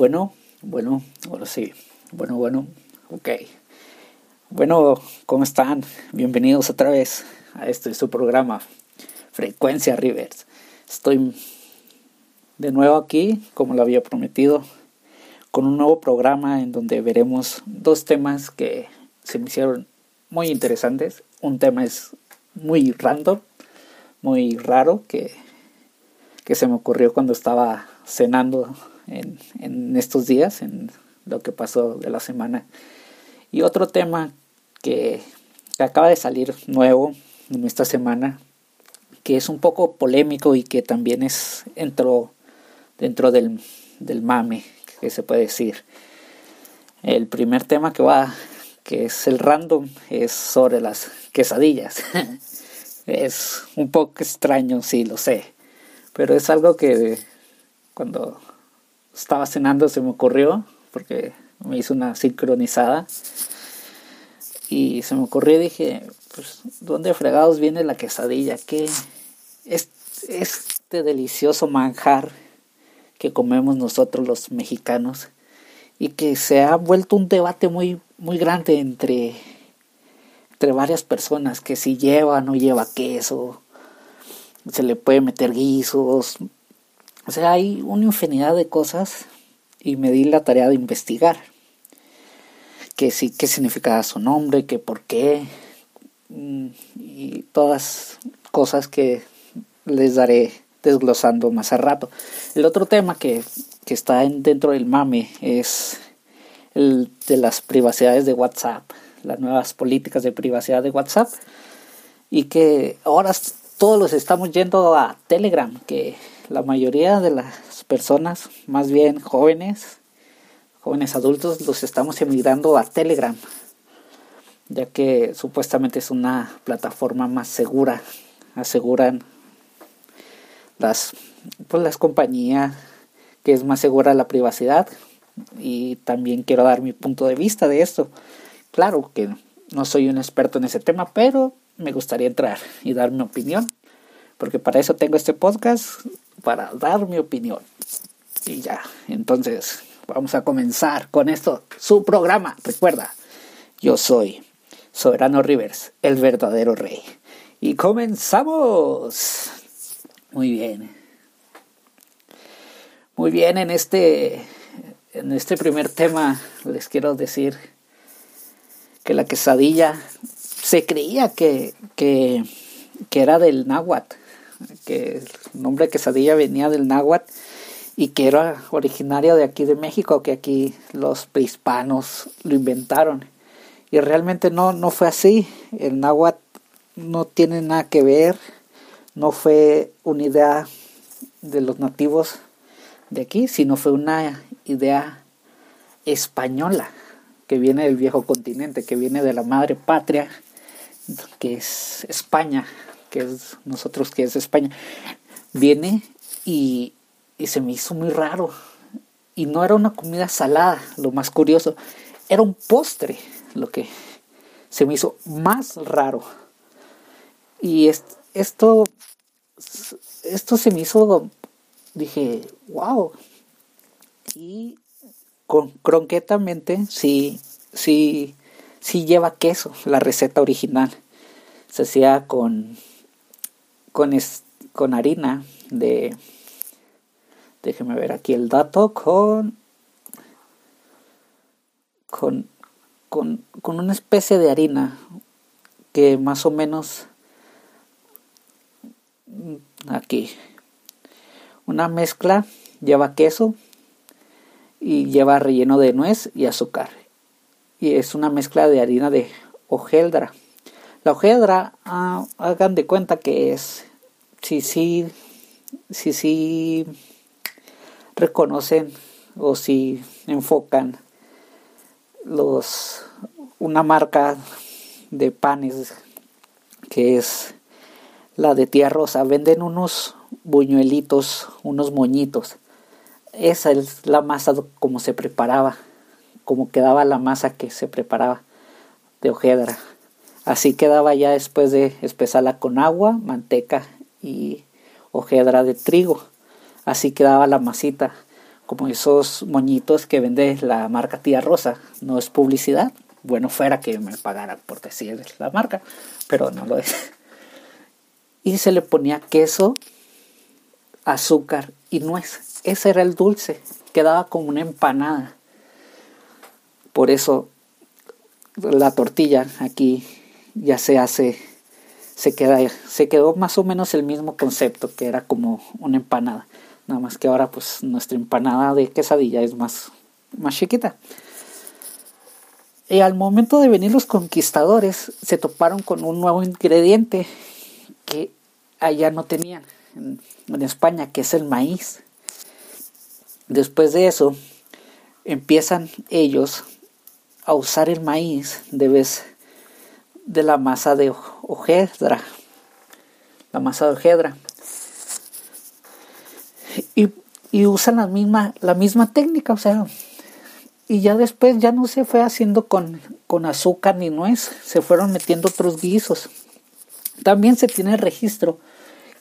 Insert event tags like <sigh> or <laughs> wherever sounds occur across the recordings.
Bueno, bueno, ahora sí. Bueno, bueno, ok. Bueno, ¿cómo están? Bienvenidos otra vez a este su programa, Frecuencia Rivers. Estoy de nuevo aquí, como lo había prometido, con un nuevo programa en donde veremos dos temas que se me hicieron muy interesantes. Un tema es muy random, muy raro, que, que se me ocurrió cuando estaba cenando en, en estos días, en lo que pasó de la semana. Y otro tema que, que acaba de salir nuevo en esta semana, que es un poco polémico y que también es entró dentro del, del mame, que se puede decir. El primer tema que va, que es el random, es sobre las quesadillas. <laughs> es un poco extraño, sí, lo sé. Pero es algo que cuando estaba cenando se me ocurrió, porque me hizo una sincronizada. Y se me ocurrió y dije, pues, ¿dónde fregados viene la quesadilla? ¿Qué es este delicioso manjar que comemos nosotros los mexicanos? Y que se ha vuelto un debate muy, muy grande entre, entre varias personas, que si lleva o no lleva queso, se le puede meter guisos, o sea, hay una infinidad de cosas y me di la tarea de investigar. Que sí, qué significaba su nombre, que por qué, mm, y todas cosas que les daré desglosando más a rato. El otro tema que, que está dentro del mame es el de las privacidades de WhatsApp, las nuevas políticas de privacidad de WhatsApp, y que ahora todos los estamos yendo a Telegram, que la mayoría de las personas, más bien jóvenes, jóvenes adultos, los estamos emigrando a Telegram, ya que supuestamente es una plataforma más segura, aseguran las, pues las compañías que es más segura la privacidad y también quiero dar mi punto de vista de esto. Claro que no soy un experto en ese tema, pero me gustaría entrar y dar mi opinión, porque para eso tengo este podcast para dar mi opinión. Y ya, entonces vamos a comenzar con esto, su programa. Recuerda, yo soy Soberano Rivers, el verdadero rey. Y comenzamos. Muy bien. Muy bien, en este, en este primer tema les quiero decir que la quesadilla se creía que, que, que era del náhuatl que el nombre quesadilla venía del náhuatl y que era originario de aquí de México, que aquí los prehispanos lo inventaron. Y realmente no, no fue así. El náhuatl no tiene nada que ver, no fue una idea de los nativos de aquí, sino fue una idea española que viene del viejo continente, que viene de la madre patria, que es España, que es nosotros que es España, viene y, y se me hizo muy raro. Y no era una comida salada, lo más curioso, era un postre, lo que se me hizo más raro. Y esto, esto se me hizo, dije, wow. Y con, cronquetamente sí, sí, sí lleva queso, la receta original. Se hacía con con, con harina de... Déjeme ver aquí el dato con... Con, con, con una especie de harina que más o menos aquí una mezcla lleva queso y lleva relleno de nuez y azúcar. Y es una mezcla de harina de hojeldra. La hojedra, ah, hagan de cuenta que es, si sí, si, si reconocen o si enfocan los una marca de panes que es la de tía rosa. Venden unos buñuelitos unos moñitos. Esa es la masa como se preparaba como quedaba la masa que se preparaba de hojedra Así quedaba ya después de espesarla con agua, manteca y hojedra de trigo. Así quedaba la masita como esos moñitos que vende la marca Tía Rosa. No es publicidad. Bueno, fuera que me pagara por decir la marca, pero no lo es. <laughs> Y se le ponía queso, azúcar y nuez. Ese era el dulce. Quedaba como una empanada. Por eso la tortilla aquí ya se hace, se queda, se quedó más o menos el mismo concepto que era como una empanada. Nada más que ahora pues nuestra empanada de quesadilla es más, más chiquita. Y al momento de venir los conquistadores se toparon con un nuevo ingrediente que allá no tenían en, en España, que es el maíz. Después de eso, empiezan ellos a usar el maíz de vez de la masa de hojedra. La masa de hojedra. Y, y usan la misma, la misma técnica, o sea, y ya después ya no se fue haciendo con, con azúcar ni nuez, se fueron metiendo otros guisos. También se tiene registro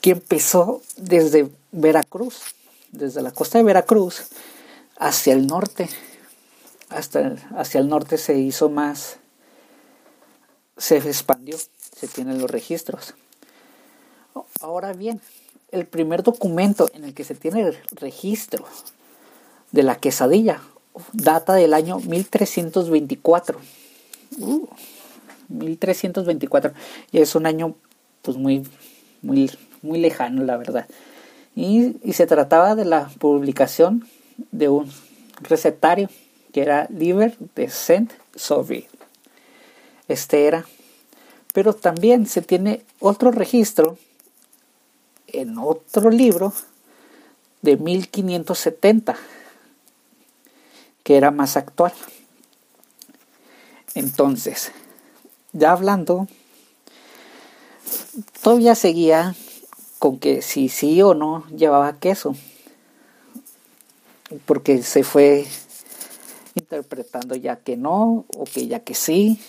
que empezó desde Veracruz, desde la costa de Veracruz hacia el norte hasta hacia el norte se hizo más, se expandió, se tienen los registros. Ahora bien, el primer documento en el que se tiene el registro de la quesadilla data del año 1324. 1324. Uh, y es un año pues muy, muy, muy lejano, la verdad. Y, y se trataba de la publicación de un recetario que era Liber de Saint Sauvy. Este era. Pero también se tiene otro registro en otro libro de 1570, que era más actual. Entonces, ya hablando, todavía seguía con que si sí o no llevaba queso, porque se fue interpretando ya que no o que ya que sí,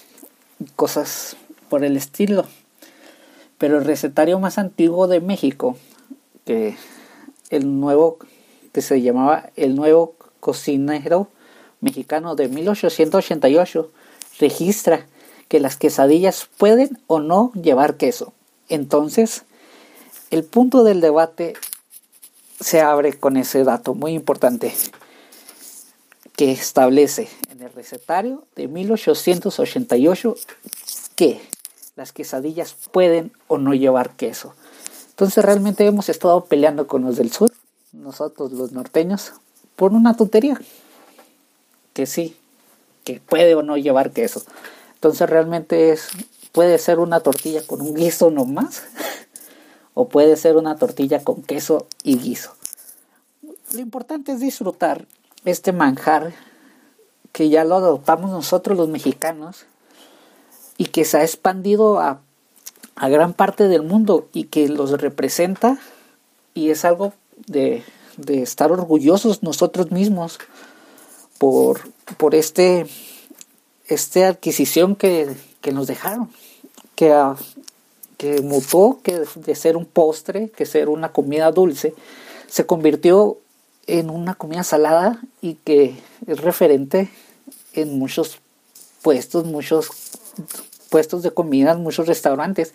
cosas por el estilo. Pero el recetario más antiguo de México, que el nuevo que se llamaba el nuevo cocinero mexicano de 1888 registra que las quesadillas pueden o no llevar queso. Entonces, el punto del debate se abre con ese dato muy importante que establece en el recetario de 1888 que las quesadillas pueden o no llevar queso. Entonces realmente hemos estado peleando con los del sur, nosotros los norteños, por una tontería. Que sí, que puede o no llevar queso. Entonces realmente es, puede ser una tortilla con un guiso nomás, <laughs> o puede ser una tortilla con queso y guiso. Lo importante es disfrutar este manjar que ya lo adoptamos nosotros los mexicanos y que se ha expandido a, a gran parte del mundo y que los representa y es algo de, de estar orgullosos nosotros mismos por, por este, esta adquisición que, que nos dejaron, que, que mutó que de ser un postre, que ser una comida dulce, se convirtió en una comida salada y que es referente en muchos puestos, muchos puestos de comida, muchos restaurantes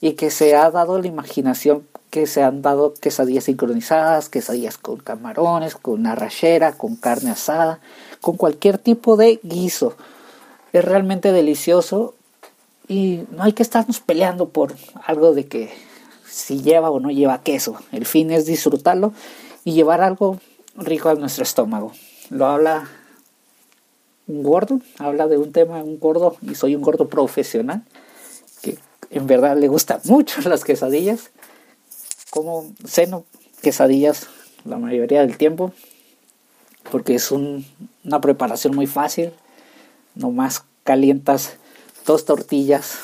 y que se ha dado la imaginación que se han dado quesadillas sincronizadas, quesadillas con camarones, con arrachera, con carne asada, con cualquier tipo de guiso. Es realmente delicioso y no hay que estarnos peleando por algo de que si lleva o no lleva queso. El fin es disfrutarlo y llevar algo rico a nuestro estómago. Lo habla un gordo, habla de un tema, un gordo, y soy un gordo profesional, que en verdad le gustan <laughs> mucho las quesadillas, como ceno quesadillas la mayoría del tiempo, porque es una preparación muy fácil, nomás calientas dos tortillas,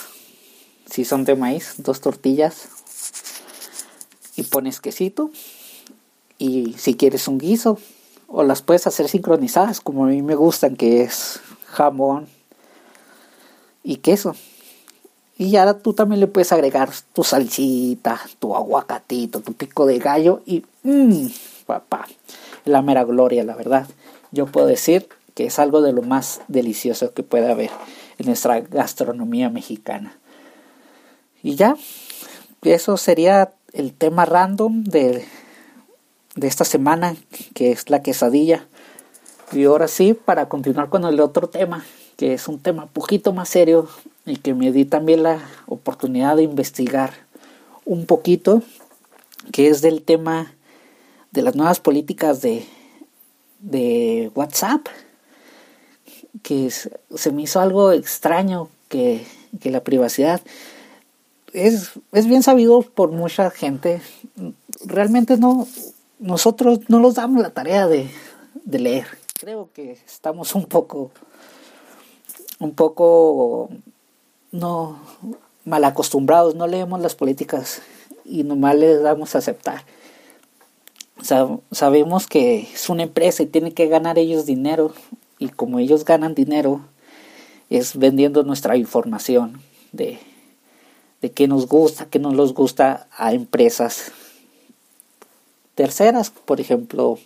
si son de maíz, dos tortillas, y pones quesito, y si quieres un guiso, o las puedes hacer sincronizadas como a mí me gustan, que es jamón y queso. Y ya tú también le puedes agregar tu salsita, tu aguacatito, tu pico de gallo y mmm, papá. la mera gloria, la verdad. Yo puedo decir que es algo de lo más delicioso que puede haber en nuestra gastronomía mexicana. Y ya, eso sería el tema random de, de esta semana, que es la quesadilla. Y ahora sí, para continuar con el otro tema, que es un tema poquito más serio y que me di también la oportunidad de investigar un poquito, que es del tema de las nuevas políticas de, de WhatsApp, que se me hizo algo extraño que, que la privacidad es, es bien sabido por mucha gente. Realmente no, nosotros no nos damos la tarea de, de leer. Creo que estamos un poco, un poco no mal acostumbrados, no leemos las políticas y nomás les damos a aceptar. sabemos que es una empresa y tienen que ganar ellos dinero y como ellos ganan dinero es vendiendo nuestra información de de qué nos gusta, qué no nos gusta a empresas terceras, por ejemplo,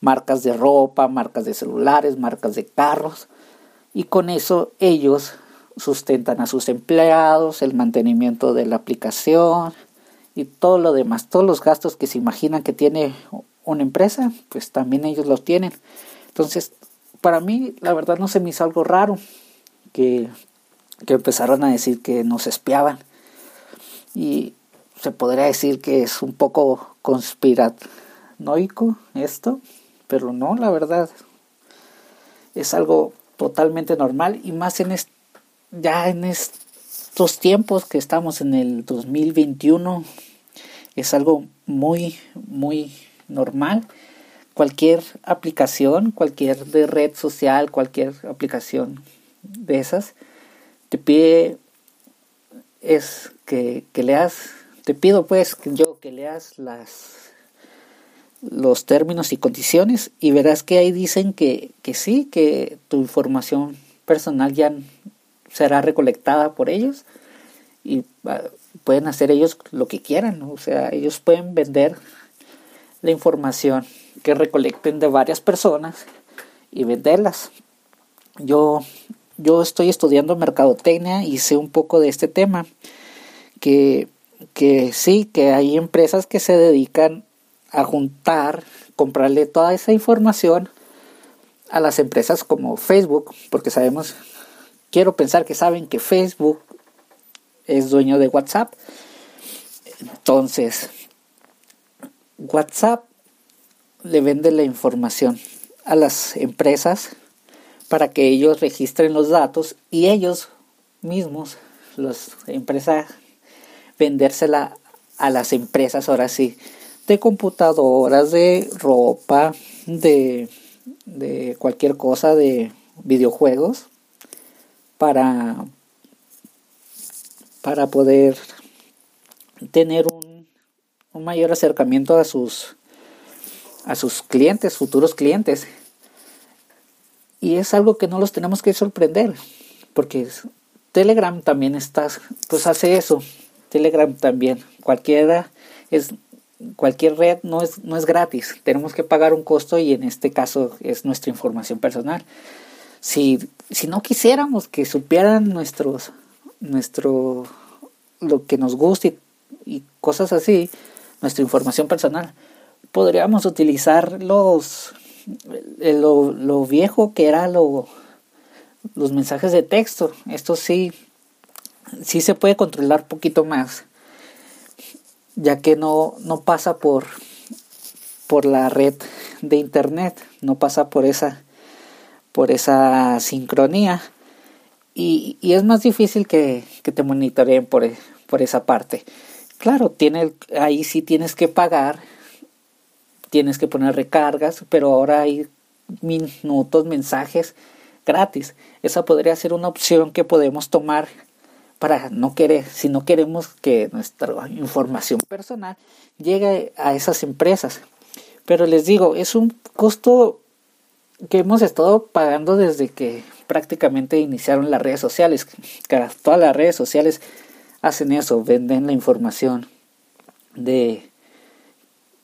marcas de ropa, marcas de celulares, marcas de carros, y con eso ellos sustentan a sus empleados, el mantenimiento de la aplicación y todo lo demás, todos los gastos que se imaginan que tiene una empresa, pues también ellos los tienen. Entonces, para mí, la verdad no se me hizo algo raro que que empezaron a decir que nos espiaban. Y se podría decir que es un poco conspiranoico esto, pero no, la verdad es algo totalmente normal y más en ya en estos tiempos que estamos en el 2021 es algo muy muy normal. Cualquier aplicación cualquier red social cualquier aplicación de esas te pide es que, leas, te pido pues yo que leas las los términos y condiciones y verás que ahí dicen que, que sí, que tu información personal ya será recolectada por ellos y ah, pueden hacer ellos lo que quieran, o sea, ellos pueden vender la información que recolecten de varias personas y venderlas. Yo yo estoy estudiando mercadotecnia y sé un poco de este tema, que, que sí, que hay empresas que se dedican a juntar, comprarle toda esa información a las empresas como Facebook, porque sabemos, quiero pensar que saben que Facebook es dueño de WhatsApp. Entonces, WhatsApp le vende la información a las empresas para que ellos registren los datos y ellos mismos, las empresas, vendérsela a las empresas ahora sí, de computadoras, de ropa, de, de cualquier cosa, de videojuegos, para, para poder tener un, un mayor acercamiento a sus, a sus clientes, futuros clientes. Y es algo que no los tenemos que sorprender, porque Telegram también está, pues hace eso. Telegram también, cualquiera es cualquier red no es no es gratis, tenemos que pagar un costo y en este caso es nuestra información personal. Si si no quisiéramos que supieran nuestros nuestro lo que nos gusta y, cosas así, nuestra información personal, podríamos utilizar los lo, lo viejo que era lo, los mensajes de texto. Esto sí, sí se puede controlar poquito más, ya que no, no pasa por, por la red de internet, no pasa por esa, por esa sincronía. Y, y es más difícil que, que te monitoreen por, por esa parte. Claro, tiene, ahí sí tienes que pagar tienes que poner recargas, pero ahora hay minutos, mensajes gratis. Esa podría ser una opción que podemos tomar para no querer, si no queremos que nuestra información personal llegue a esas empresas. Pero les digo, es un costo que hemos estado pagando desde que prácticamente iniciaron las redes sociales. Todas las redes sociales hacen eso, venden la información de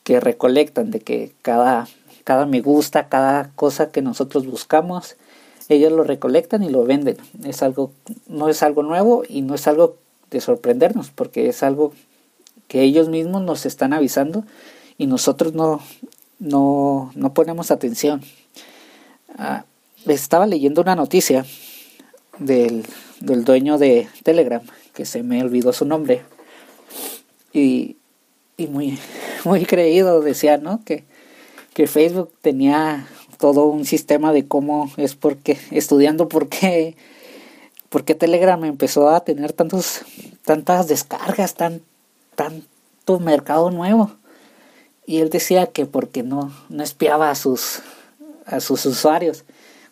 que recolectan, de que cada, cada me gusta, cada cosa que nosotros buscamos, ellos lo recolectan y lo venden. Es algo, no es algo nuevo y no es algo de sorprendernos, porque es algo que ellos mismos nos están avisando y nosotros no, no, no ponemos atención. Ah, estaba leyendo una noticia del, del dueño de Telegram, que se me olvidó su nombre, y, y muy, muy creído decía, ¿no? Que, que Facebook tenía todo un sistema de cómo es porque, estudiando por qué, por qué Telegram empezó a tener tantos, tantas descargas, tan, tanto mercado nuevo. Y él decía que porque no, no espiaba a sus, a sus usuarios.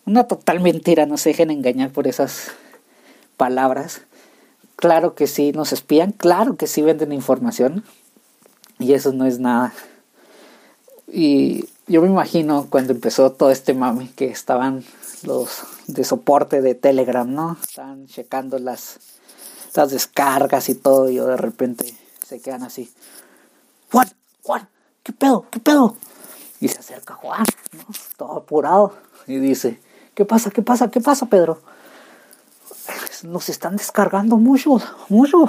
Una total mentira, no se dejen engañar por esas palabras. Claro que sí nos espían, claro que sí venden información. Y eso no es nada. Y yo me imagino cuando empezó todo este mami que estaban los de soporte de Telegram, ¿no? Están checando las, las descargas y todo y yo de repente se quedan así. Juan, Juan, ¿qué pedo? ¿Qué pedo? Y se acerca Juan, ¿no? todo apurado y dice, ¿qué pasa? ¿Qué pasa? ¿Qué pasa, Pedro? Nos están descargando mucho, mucho.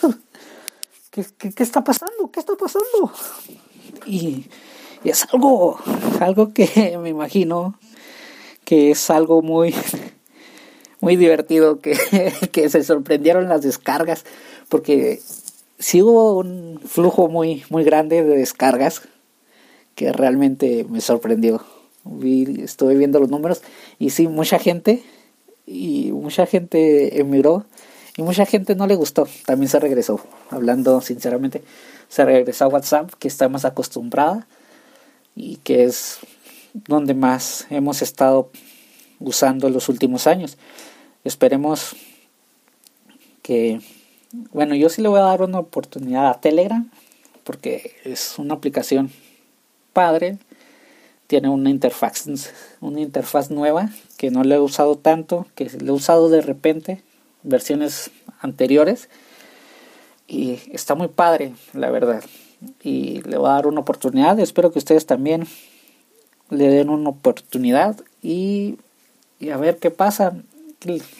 <laughs> ¿Qué, qué, qué está pasando? ¿Qué está pasando? Y y es algo, algo que <laughs> me imagino que es algo muy, <laughs> muy divertido, que, <laughs> que se sorprendieron las descargas, porque sí hubo un flujo muy, muy grande de descargas que realmente me sorprendió. Vi, estuve viendo los números y sí, mucha gente, y mucha gente emigró y mucha gente no le gustó. También se regresó, hablando sinceramente, se regresó a WhatsApp, que está más acostumbrada y que es donde más hemos estado usando los últimos años. Esperemos que, bueno, yo sí le voy a dar una oportunidad a Telegram porque es una aplicación padre, tiene una interfaz, una interfaz nueva que no le he usado tanto, que le he usado de repente, versiones anteriores y está muy padre, la verdad y le voy a dar una oportunidad. Espero que ustedes también le den una oportunidad y, a ver qué pasa.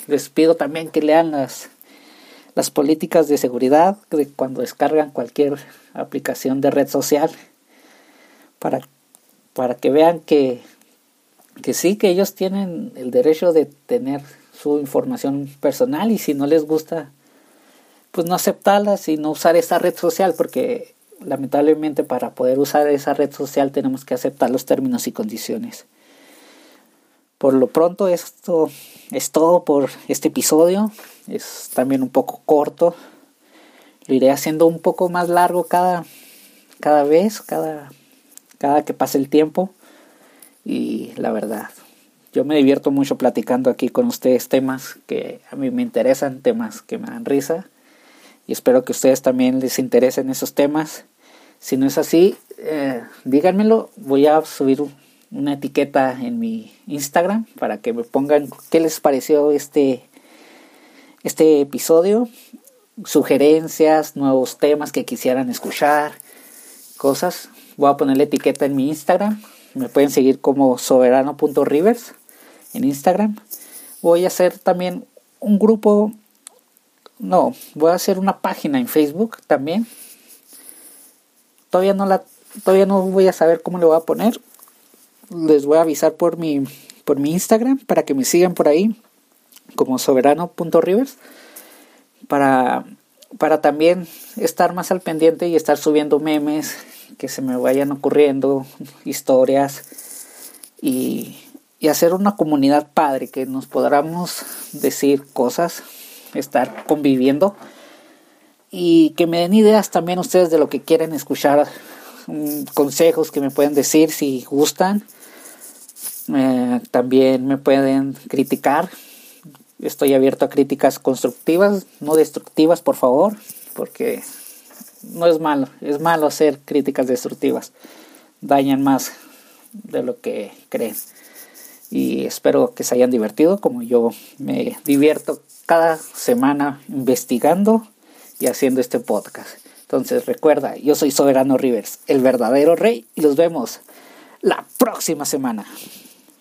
Les pido también que lean las, las políticas de seguridad de cuando descargan cualquier aplicación de red social para, para que vean que, que sí, que ellos tienen el derecho de tener su información personal y si no les gusta, pues no aceptarla y no usar esa red social porque lamentablemente para poder usar esa red social tenemos que aceptar los términos y condiciones. Por lo pronto esto es todo por este episodio. Es también un poco corto. Lo iré haciendo un poco más largo cada, cada vez, cada, cada que pase el tiempo. Y la verdad, yo me divierto mucho platicando aquí con ustedes temas que a mí me interesan, temas que me dan risa y espero que ustedes también les interesen esos temas. Si no es así, eh, díganmelo. Voy a subir una etiqueta en mi Instagram para que me pongan qué les pareció este, este episodio, sugerencias, nuevos temas que quisieran escuchar, cosas. Voy a poner la etiqueta en mi Instagram. Me pueden seguir como soberano.rivers en Instagram. Voy a hacer también un grupo no, voy a hacer una página en Facebook también. Todavía no la todavía no voy a saber cómo le voy a poner. Les voy a avisar por mi por mi Instagram para que me sigan por ahí como soberano.rivers para para también estar más al pendiente y estar subiendo memes que se me vayan ocurriendo, historias y, y hacer una comunidad padre que nos podamos decir cosas estar conviviendo y que me den ideas también ustedes de lo que quieren escuchar, mm, consejos que me pueden decir si gustan. Eh, también me pueden criticar. Estoy abierto a críticas constructivas, no destructivas, por favor, porque no es malo, es malo hacer críticas destructivas. Dañan más de lo que creen. Y espero que se hayan divertido como yo me divierto cada semana investigando y haciendo este podcast. Entonces recuerda, yo soy Soberano Rivers, el verdadero rey, y los vemos la próxima semana.